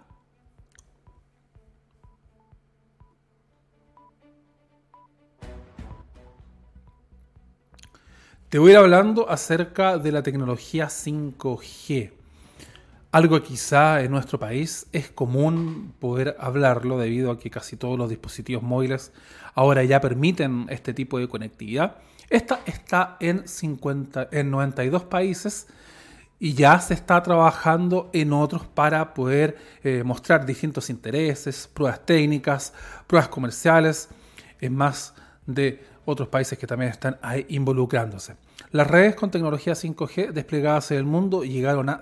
Te voy a ir hablando acerca de la tecnología 5G. Algo quizá en nuestro país es común poder hablarlo debido a que casi todos los dispositivos móviles ahora ya permiten este tipo de conectividad. Esta está en, 50, en 92 países y ya se está trabajando en otros para poder eh, mostrar distintos intereses, pruebas técnicas, pruebas comerciales, en más de otros países que también están ahí involucrándose. Las redes con tecnología 5G desplegadas en el mundo llegaron a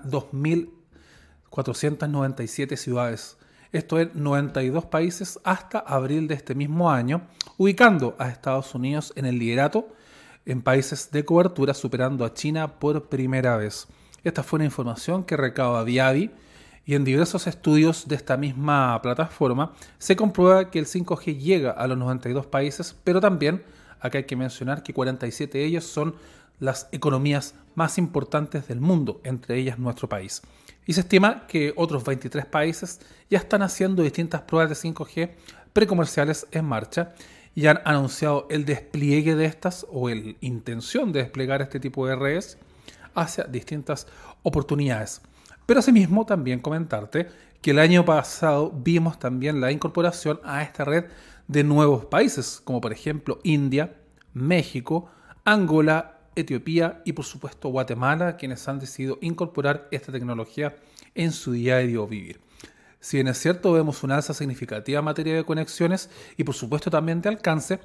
2.497 ciudades. Esto es 92 países hasta abril de este mismo año, ubicando a Estados Unidos en el liderato en países de cobertura, superando a China por primera vez. Esta fue una información que recaba Viavi y en diversos estudios de esta misma plataforma se comprueba que el 5G llega a los 92 países, pero también Acá hay que mencionar que 47 de ellos son las economías más importantes del mundo, entre ellas nuestro país. Y se estima que otros 23 países ya están haciendo distintas pruebas de 5G precomerciales en marcha y han anunciado el despliegue de estas o la intención de desplegar este tipo de redes hacia distintas oportunidades. Pero asimismo también comentarte que el año pasado vimos también la incorporación a esta red de nuevos países, como por ejemplo India, México, Angola, Etiopía y por supuesto Guatemala, quienes han decidido incorporar esta tecnología en su diario vivir. Si bien es cierto, vemos una alza significativa en materia de conexiones y por supuesto también de alcance,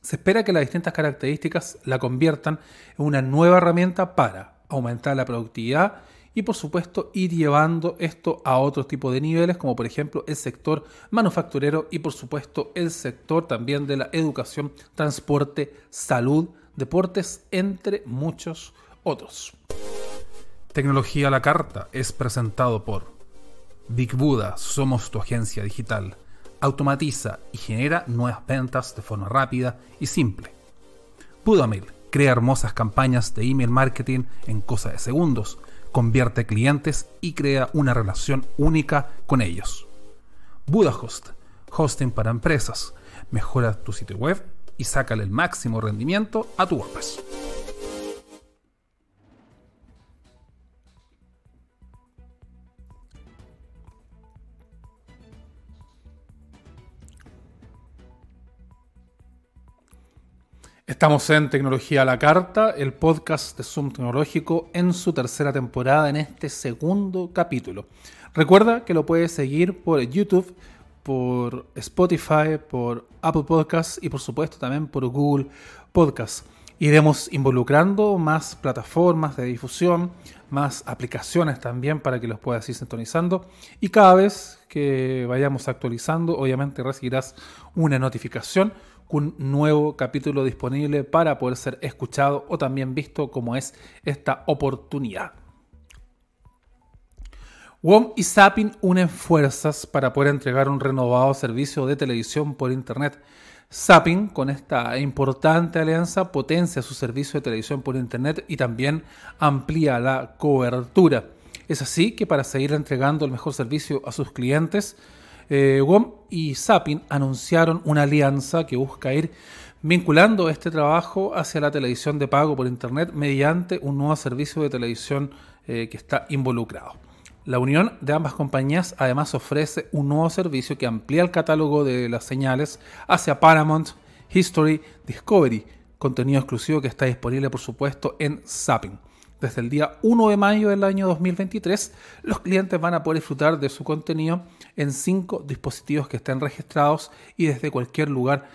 se espera que las distintas características la conviertan en una nueva herramienta para aumentar la productividad y por supuesto ir llevando esto a otro tipo de niveles como por ejemplo el sector manufacturero y por supuesto el sector también de la educación, transporte, salud, deportes, entre muchos otros. Tecnología a la carta es presentado por Big Buddha, somos tu agencia digital. Automatiza y genera nuevas ventas de forma rápida y simple. Budamail crea hermosas campañas de email marketing en cosa de segundos convierte clientes y crea una relación única con ellos. BudaHost, hosting para empresas. Mejora tu sitio web y sácale el máximo rendimiento a tu WordPress. Estamos en Tecnología a la Carta, el podcast de Zoom Tecnológico en su tercera temporada, en este segundo capítulo. Recuerda que lo puedes seguir por YouTube, por Spotify, por Apple Podcasts y por supuesto también por Google Podcasts. Iremos involucrando más plataformas de difusión, más aplicaciones también para que los puedas ir sintonizando. Y cada vez que vayamos actualizando, obviamente recibirás una notificación con un nuevo capítulo disponible para poder ser escuchado o también visto como es esta oportunidad. WOM y Zapping unen fuerzas para poder entregar un renovado servicio de televisión por Internet. Zapping, con esta importante alianza, potencia su servicio de televisión por Internet y también amplía la cobertura. Es así que para seguir entregando el mejor servicio a sus clientes, eh, WOM y Zapping anunciaron una alianza que busca ir vinculando este trabajo hacia la televisión de pago por Internet mediante un nuevo servicio de televisión eh, que está involucrado. La unión de ambas compañías además ofrece un nuevo servicio que amplía el catálogo de las señales hacia Paramount, History, Discovery, contenido exclusivo que está disponible por supuesto en Zapping. Desde el día 1 de mayo del año 2023, los clientes van a poder disfrutar de su contenido en cinco dispositivos que estén registrados y desde cualquier lugar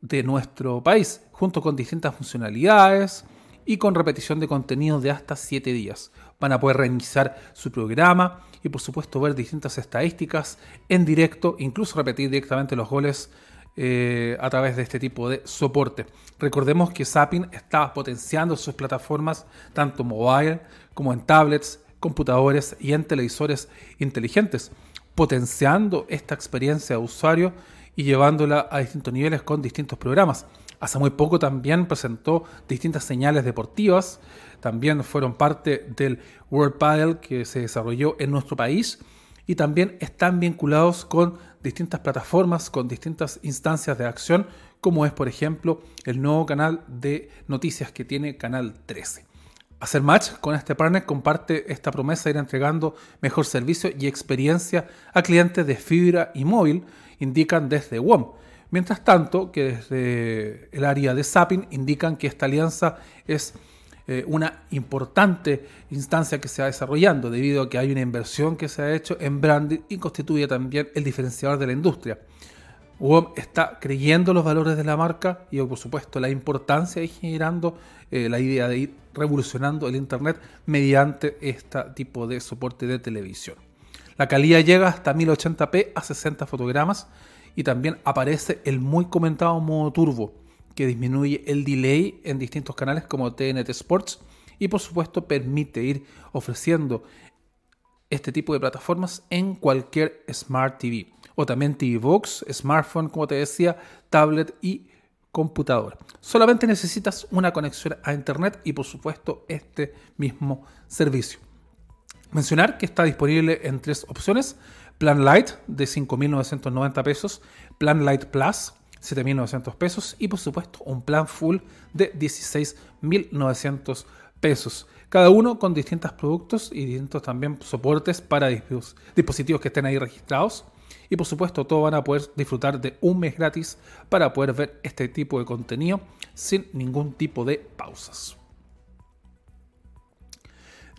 de nuestro país, junto con distintas funcionalidades y con repetición de contenido de hasta 7 días van a poder reiniciar su programa y por supuesto ver distintas estadísticas en directo, incluso repetir directamente los goles eh, a través de este tipo de soporte. Recordemos que Zapping está potenciando sus plataformas tanto mobile como en tablets, computadores y en televisores inteligentes, potenciando esta experiencia de usuario y llevándola a distintos niveles con distintos programas. Hace muy poco también presentó distintas señales deportivas también fueron parte del World Padel que se desarrolló en nuestro país y también están vinculados con distintas plataformas, con distintas instancias de acción, como es por ejemplo el nuevo canal de noticias que tiene Canal 13. Hacer match con este partner comparte esta promesa de ir entregando mejor servicio y experiencia a clientes de fibra y móvil, indican desde WOM. Mientras tanto, que desde el área de Zapping indican que esta alianza es eh, una importante instancia que se va desarrollando debido a que hay una inversión que se ha hecho en branding y constituye también el diferenciador de la industria. WOM está creyendo los valores de la marca y por supuesto la importancia de generando eh, la idea de ir revolucionando el Internet mediante este tipo de soporte de televisión. La calidad llega hasta 1080p a 60 fotogramas y también aparece el muy comentado modo turbo que disminuye el delay en distintos canales como TNT Sports y por supuesto permite ir ofreciendo este tipo de plataformas en cualquier Smart TV o también TV Box, smartphone, como te decía, tablet y computadora. Solamente necesitas una conexión a internet y por supuesto este mismo servicio. Mencionar que está disponible en tres opciones. Plan Light de 5.990 pesos, Plan Light Plus 7.900 pesos y por supuesto un plan full de 16.900 pesos. Cada uno con distintos productos y distintos también soportes para dispositivos que estén ahí registrados. Y por supuesto todos van a poder disfrutar de un mes gratis para poder ver este tipo de contenido sin ningún tipo de pausas.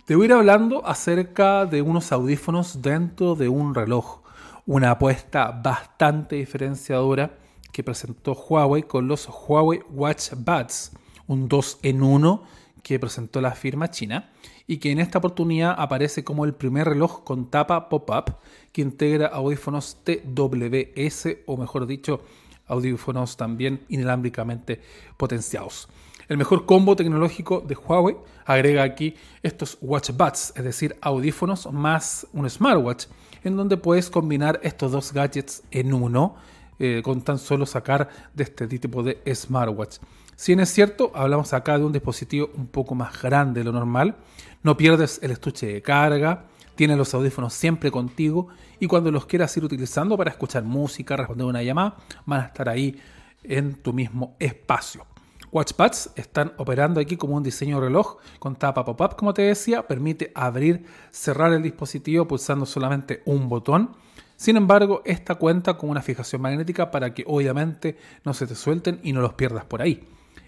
Te voy a ir hablando acerca de unos audífonos dentro de un reloj. Una apuesta bastante diferenciadora que presentó Huawei con los Huawei Watch Buds, un 2 en 1 que presentó la firma china y que en esta oportunidad aparece como el primer reloj con tapa pop-up que integra audífonos TWS o mejor dicho audífonos también inalámbricamente potenciados. El mejor combo tecnológico de Huawei agrega aquí estos Watch Buds, es decir, audífonos más un smartwatch, en donde puedes combinar estos dos gadgets en uno eh, con tan solo sacar de este tipo de smartwatch. Si bien es cierto, hablamos acá de un dispositivo un poco más grande de lo normal, no pierdes el estuche de carga, tienes los audífonos siempre contigo y cuando los quieras ir utilizando para escuchar música, responder una llamada, van a estar ahí en tu mismo espacio. Watchpads están operando aquí como un diseño reloj con tapa pop-up, como te decía, permite abrir, cerrar el dispositivo pulsando solamente un botón sin embargo, esta cuenta con una fijación magnética para que obviamente no se te suelten y no los pierdas por ahí.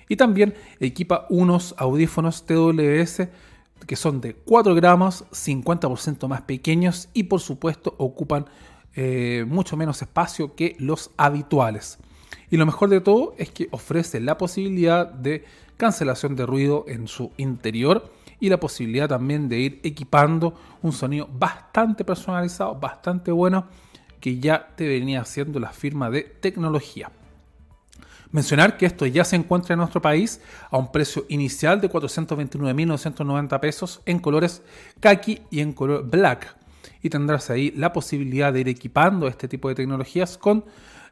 Y también equipa unos audífonos TWS que son de 4 gramos, 50% más pequeños y por supuesto ocupan eh, mucho menos espacio que los habituales. Y lo mejor de todo es que ofrece la posibilidad de cancelación de ruido en su interior y la posibilidad también de ir equipando un sonido bastante personalizado, bastante bueno, que ya te venía haciendo la firma de tecnología. Mencionar que esto ya se encuentra en nuestro país a un precio inicial de 429.990 pesos en colores kaki y en color black. Y tendrás ahí la posibilidad de ir equipando este tipo de tecnologías con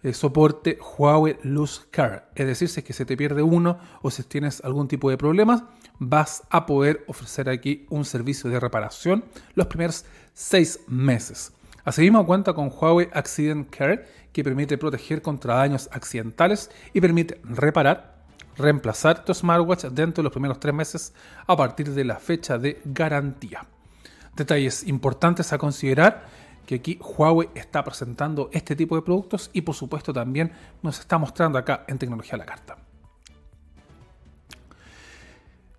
eh, soporte Huawei Luz Car. Es decir, si es que se te pierde uno o si tienes algún tipo de problemas, vas a poder ofrecer aquí un servicio de reparación los primeros seis meses. Asimismo cuenta con Huawei Accident Care que permite proteger contra daños accidentales y permite reparar, reemplazar tu smartwatch dentro de los primeros tres meses a partir de la fecha de garantía. Detalles importantes a considerar que aquí Huawei está presentando este tipo de productos y por supuesto también nos está mostrando acá en Tecnología a la Carta.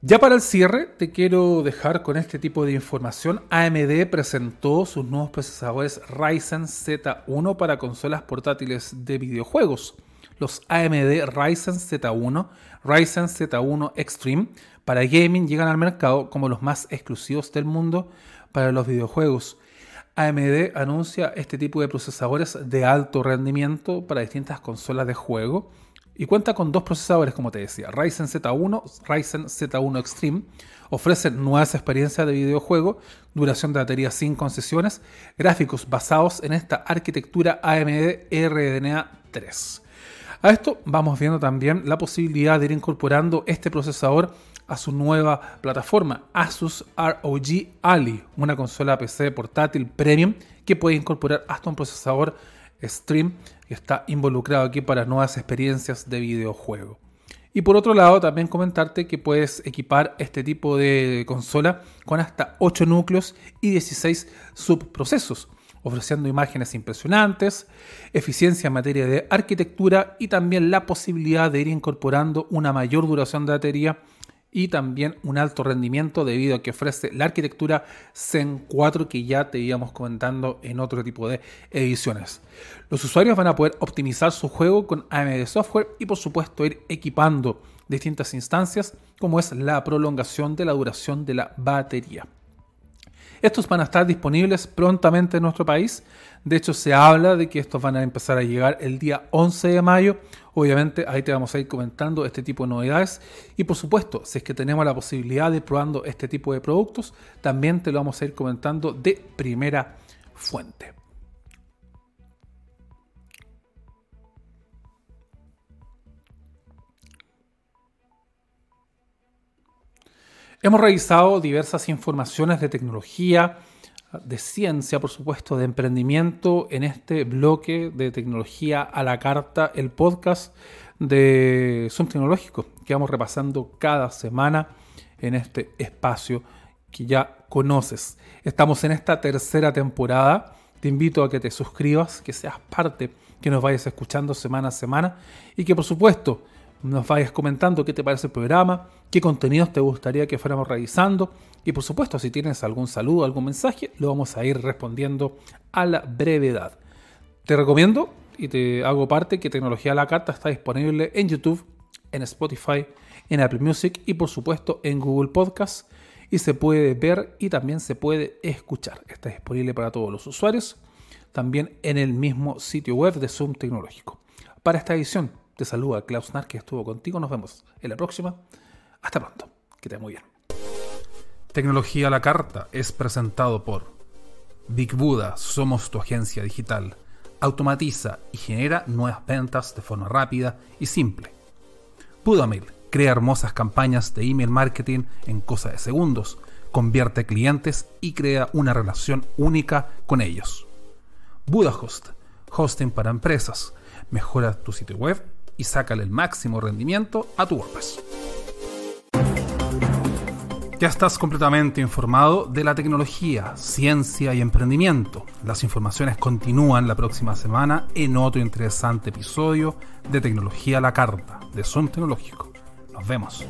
Ya para el cierre, te quiero dejar con este tipo de información. AMD presentó sus nuevos procesadores Ryzen Z1 para consolas portátiles de videojuegos. Los AMD Ryzen Z1, Ryzen Z1 Extreme para gaming llegan al mercado como los más exclusivos del mundo para los videojuegos. AMD anuncia este tipo de procesadores de alto rendimiento para distintas consolas de juego y cuenta con dos procesadores, como te decía, Ryzen Z1, Ryzen Z1 Extreme. Ofrecen nuevas experiencias de videojuego, duración de batería sin concesiones, gráficos basados en esta arquitectura AMD RDNA 3. A esto vamos viendo también la posibilidad de ir incorporando este procesador a su nueva plataforma Asus ROG Ali, una consola PC portátil premium que puede incorporar hasta un procesador Stream que está involucrado aquí para nuevas experiencias de videojuego. Y por otro lado, también comentarte que puedes equipar este tipo de consola con hasta 8 núcleos y 16 subprocesos, ofreciendo imágenes impresionantes, eficiencia en materia de arquitectura y también la posibilidad de ir incorporando una mayor duración de batería y también un alto rendimiento debido a que ofrece la arquitectura Zen 4 que ya te íbamos comentando en otro tipo de ediciones. Los usuarios van a poder optimizar su juego con AMD Software y por supuesto ir equipando distintas instancias como es la prolongación de la duración de la batería. Estos van a estar disponibles prontamente en nuestro país. De hecho, se habla de que estos van a empezar a llegar el día 11 de mayo. Obviamente, ahí te vamos a ir comentando este tipo de novedades. Y por supuesto, si es que tenemos la posibilidad de probando este tipo de productos, también te lo vamos a ir comentando de primera fuente. Hemos revisado diversas informaciones de tecnología, de ciencia, por supuesto, de emprendimiento en este bloque de tecnología a la carta, el podcast de Zoom Tecnológico, que vamos repasando cada semana en este espacio que ya conoces. Estamos en esta tercera temporada. Te invito a que te suscribas, que seas parte, que nos vayas escuchando semana a semana y que por supuesto nos vayas comentando qué te parece el programa, qué contenidos te gustaría que fuéramos revisando y por supuesto si tienes algún saludo, algún mensaje, lo vamos a ir respondiendo a la brevedad. Te recomiendo y te hago parte que Tecnología a la Carta está disponible en YouTube, en Spotify, en Apple Music y por supuesto en Google Podcast y se puede ver y también se puede escuchar. Está disponible para todos los usuarios, también en el mismo sitio web de Zoom Tecnológico. Para esta edición te saluda Klaus Nar, que estuvo contigo. Nos vemos en la próxima. Hasta pronto. Que te muy bien. Tecnología a la Carta es presentado por Big Buda. Somos tu agencia digital. Automatiza y genera nuevas ventas de forma rápida y simple. Budamail crea hermosas campañas de email marketing en cosa de segundos, convierte clientes y crea una relación única con ellos. BudaHost, hosting para empresas, mejora tu sitio web y sácale el máximo rendimiento a tu WordPress. Ya estás completamente informado de la tecnología, ciencia y emprendimiento. Las informaciones continúan la próxima semana en otro interesante episodio de Tecnología a la Carta, de Son Tecnológico. Nos vemos.